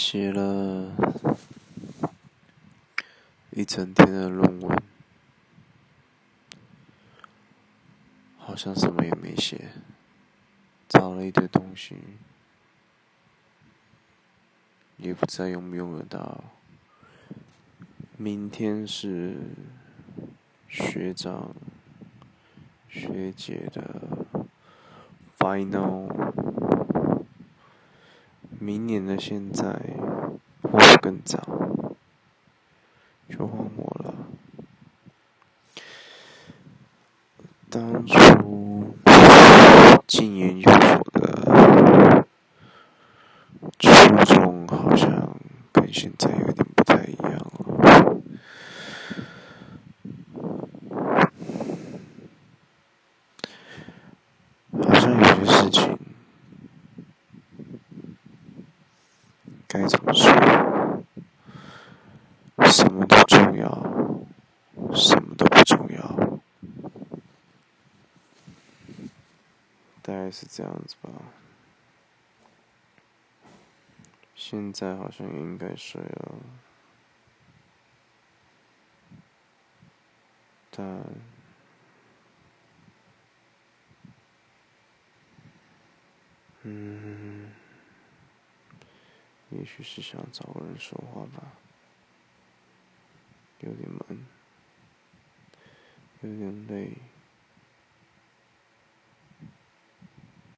写了一整天的论文，好像什么也没写，找了一堆东西，也不知道用不用得到。明天是学长、学姐的 final。明年的现在，或更早，就换我了。当初进研究所的初衷，好像跟现在有点不太一样了。好像有些事情。该怎么说？什么都重要，什么都不重要，大概是这样子吧。现在好像应该睡了，但，嗯。也许是想找个人说话吧，有点闷，有点累。